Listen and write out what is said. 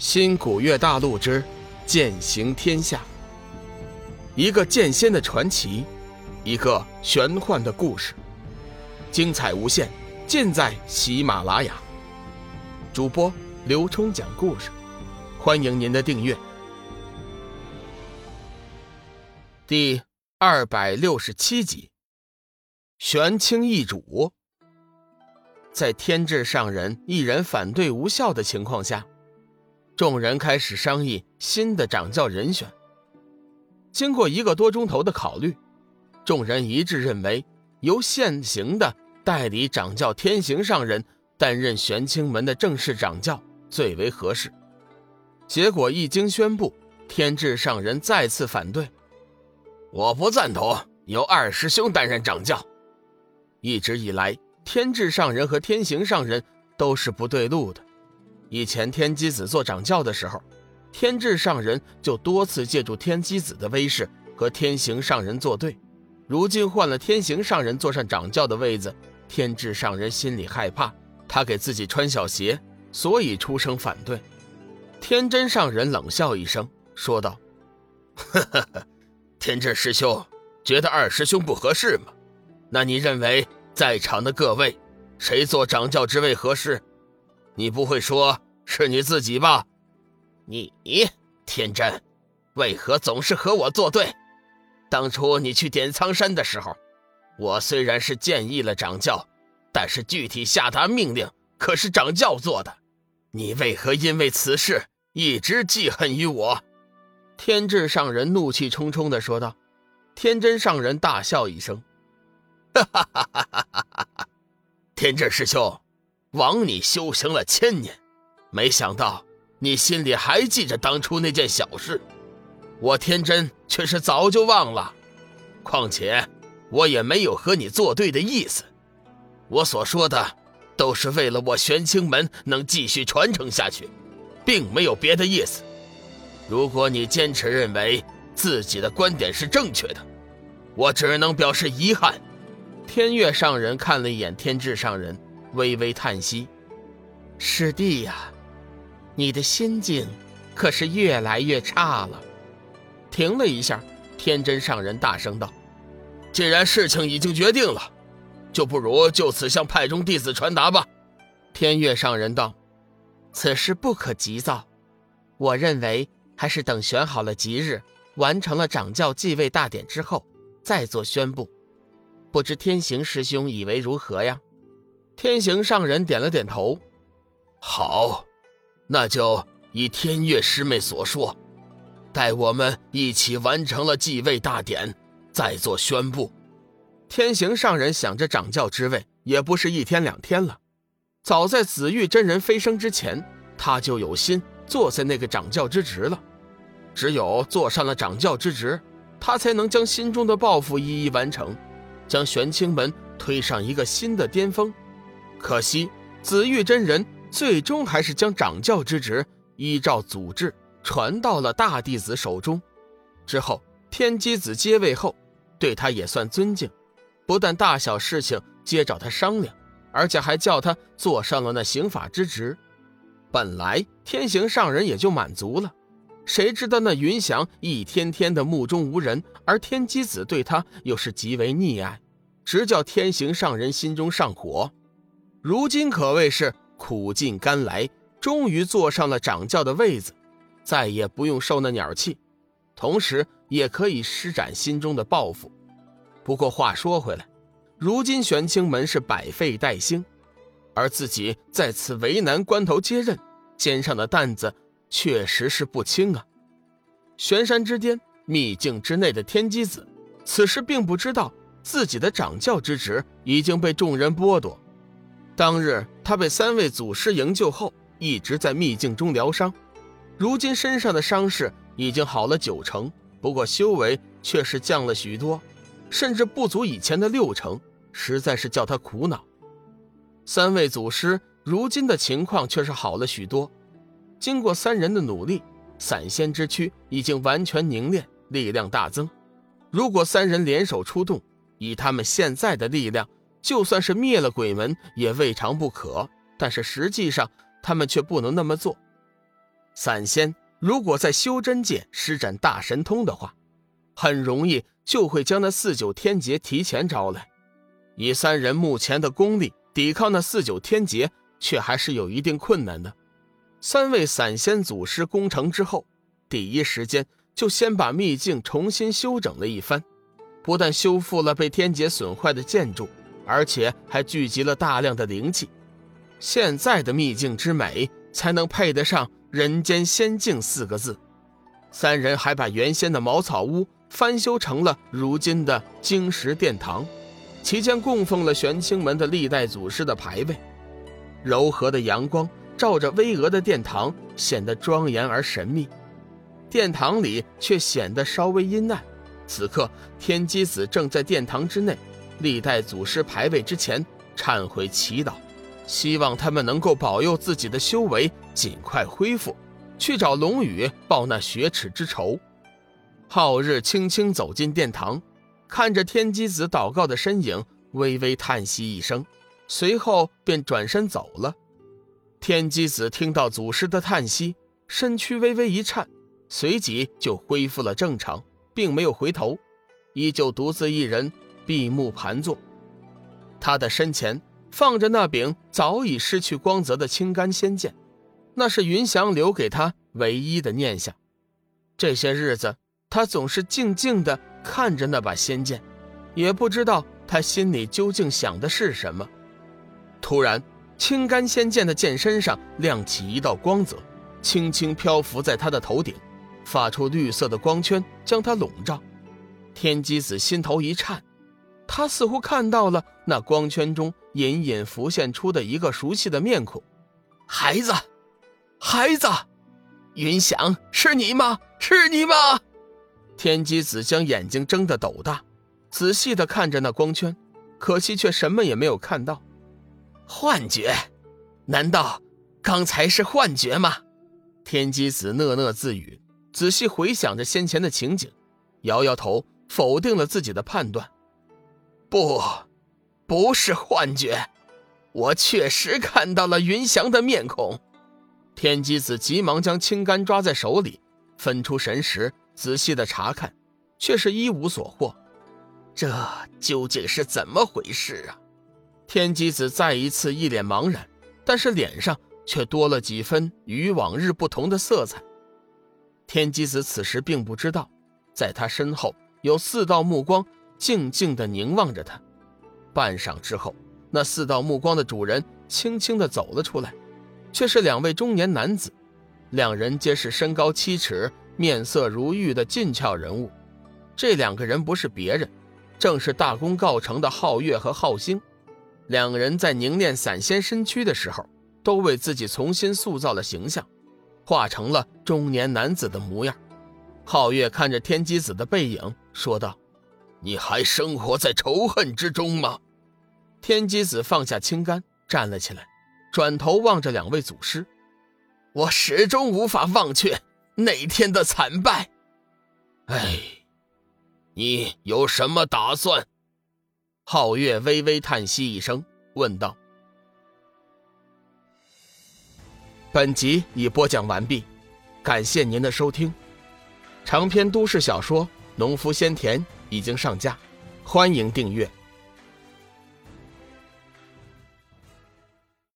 新古月大陆之剑行天下，一个剑仙的传奇，一个玄幻的故事，精彩无限，尽在喜马拉雅。主播刘冲讲故事，欢迎您的订阅。第二百六十七集，玄清易主。在天智上人一人反对无效的情况下。众人开始商议新的掌教人选。经过一个多钟头的考虑，众人一致认为由现行的代理掌教天行上人担任玄清门的正式掌教最为合适。结果一经宣布，天智上人再次反对：“我不赞同由二师兄担任掌教。一直以来，天智上人和天行上人都是不对路的。”以前天机子做掌教的时候，天智上人就多次借助天机子的威势和天行上人作对。如今换了天行上人坐上掌教的位子，天智上人心里害怕，他给自己穿小鞋，所以出声反对。天真上人冷笑一声，说道：“呵呵呵，天智师兄觉得二师兄不合适吗？那你认为在场的各位，谁做掌教之位合适？”你不会说是你自己吧？你天真，为何总是和我作对？当初你去点苍山的时候，我虽然是建议了掌教，但是具体下达命令可是掌教做的。你为何因为此事一直记恨于我？天智上人怒气冲冲地说道。天真上人大笑一声：“哈哈哈哈哈哈！天智师兄。”枉你修行了千年，没想到你心里还记着当初那件小事，我天真却是早就忘了。况且我也没有和你作对的意思，我所说的都是为了我玄清门能继续传承下去，并没有别的意思。如果你坚持认为自己的观点是正确的，我只能表示遗憾。天月上人看了一眼天智上人。微微叹息：“师弟呀，你的心境可是越来越差了。”停了一下，天真上人大声道：“既然事情已经决定了，就不如就此向派中弟子传达吧。”天月上人道：“此事不可急躁，我认为还是等选好了吉日，完成了掌教继位大典之后再做宣布。不知天行师兄以为如何呀？”天行上人点了点头，好，那就以天月师妹所说，待我们一起完成了继位大典，再做宣布。天行上人想着掌教之位也不是一天两天了，早在紫玉真人飞升之前，他就有心坐在那个掌教之职了。只有坐上了掌教之职，他才能将心中的抱负一一完成，将玄清门推上一个新的巅峰。可惜，紫玉真人最终还是将掌教之职依照祖制传到了大弟子手中。之后，天机子接位后，对他也算尊敬，不但大小事情皆找他商量，而且还叫他坐上了那刑法之职。本来天行上人也就满足了，谁知道那云翔一天天的目中无人，而天机子对他又是极为溺爱，直叫天行上人心中上火。如今可谓是苦尽甘来，终于坐上了掌教的位子，再也不用受那鸟气，同时也可以施展心中的抱负。不过话说回来，如今玄清门是百废待兴，而自己在此为难关头接任，肩上的担子确实是不轻啊。玄山之巅秘境之内的天机子，此时并不知道自己的掌教之职已经被众人剥夺。当日他被三位祖师营救后，一直在秘境中疗伤，如今身上的伤势已经好了九成，不过修为却是降了许多，甚至不足以前的六成，实在是叫他苦恼。三位祖师如今的情况却是好了许多，经过三人的努力，散仙之躯已经完全凝练，力量大增。如果三人联手出动，以他们现在的力量，就算是灭了鬼门也未尝不可，但是实际上他们却不能那么做。散仙如果在修真界施展大神通的话，很容易就会将那四九天劫提前招来。以三人目前的功力，抵抗那四九天劫却还是有一定困难的。三位散仙祖师攻城之后，第一时间就先把秘境重新修整了一番，不但修复了被天劫损坏的建筑，而且还聚集了大量的灵气。现在的秘境之美，才能配得上“人间仙境”四个字。三人还把原先的茅草屋翻修成了如今的晶石殿堂。其间供奉了玄清门的历代祖师的牌位，柔和的阳光照着巍峨的殿堂，显得庄严而神秘。殿堂里却显得稍微阴暗。此刻，天机子正在殿堂之内，历代祖师牌位之前忏悔祈祷，希望他们能够保佑自己的修为尽快恢复，去找龙宇报那雪耻之仇。昊日轻轻走进殿堂。看着天机子祷告的身影，微微叹息一声，随后便转身走了。天机子听到祖师的叹息，身躯微微一颤，随即就恢复了正常，并没有回头，依旧独自一人闭目盘坐。他的身前放着那柄早已失去光泽的青干仙剑，那是云翔留给他唯一的念想。这些日子，他总是静静的。看着那把仙剑，也不知道他心里究竟想的是什么。突然，青干仙剑的剑身上亮起一道光泽，轻轻漂浮在他的头顶，发出绿色的光圈，将他笼罩。天机子心头一颤，他似乎看到了那光圈中隐隐浮现出的一个熟悉的面孔。孩子，孩子，云翔，是你吗？是你吗？天机子将眼睛睁得斗大，仔细地看着那光圈，可惜却什么也没有看到。幻觉？难道刚才是幻觉吗？天机子讷讷自语，仔细回想着先前的情景，摇摇头，否定了自己的判断。不，不是幻觉，我确实看到了云翔的面孔。天机子急忙将青杆抓在手里，分出神识。仔细的查看，却是一无所获。这究竟是怎么回事啊？天机子再一次一脸茫然，但是脸上却多了几分与往日不同的色彩。天机子此时并不知道，在他身后有四道目光静静的凝望着他。半晌之后，那四道目光的主人轻轻的走了出来，却是两位中年男子，两人皆是身高七尺。面色如玉的俊俏人物，这两个人不是别人，正是大功告成的皓月和皓星。两人在凝练散仙身躯的时候，都为自己重新塑造了形象，化成了中年男子的模样。皓月看着天机子的背影，说道：“你还生活在仇恨之中吗？”天机子放下青杆，站了起来，转头望着两位祖师：“我始终无法忘却。”那天的惨败，哎，你有什么打算？皓月微微叹息一声，问道：“本集已播讲完毕，感谢您的收听。长篇都市小说《农夫先田》已经上架，欢迎订阅。”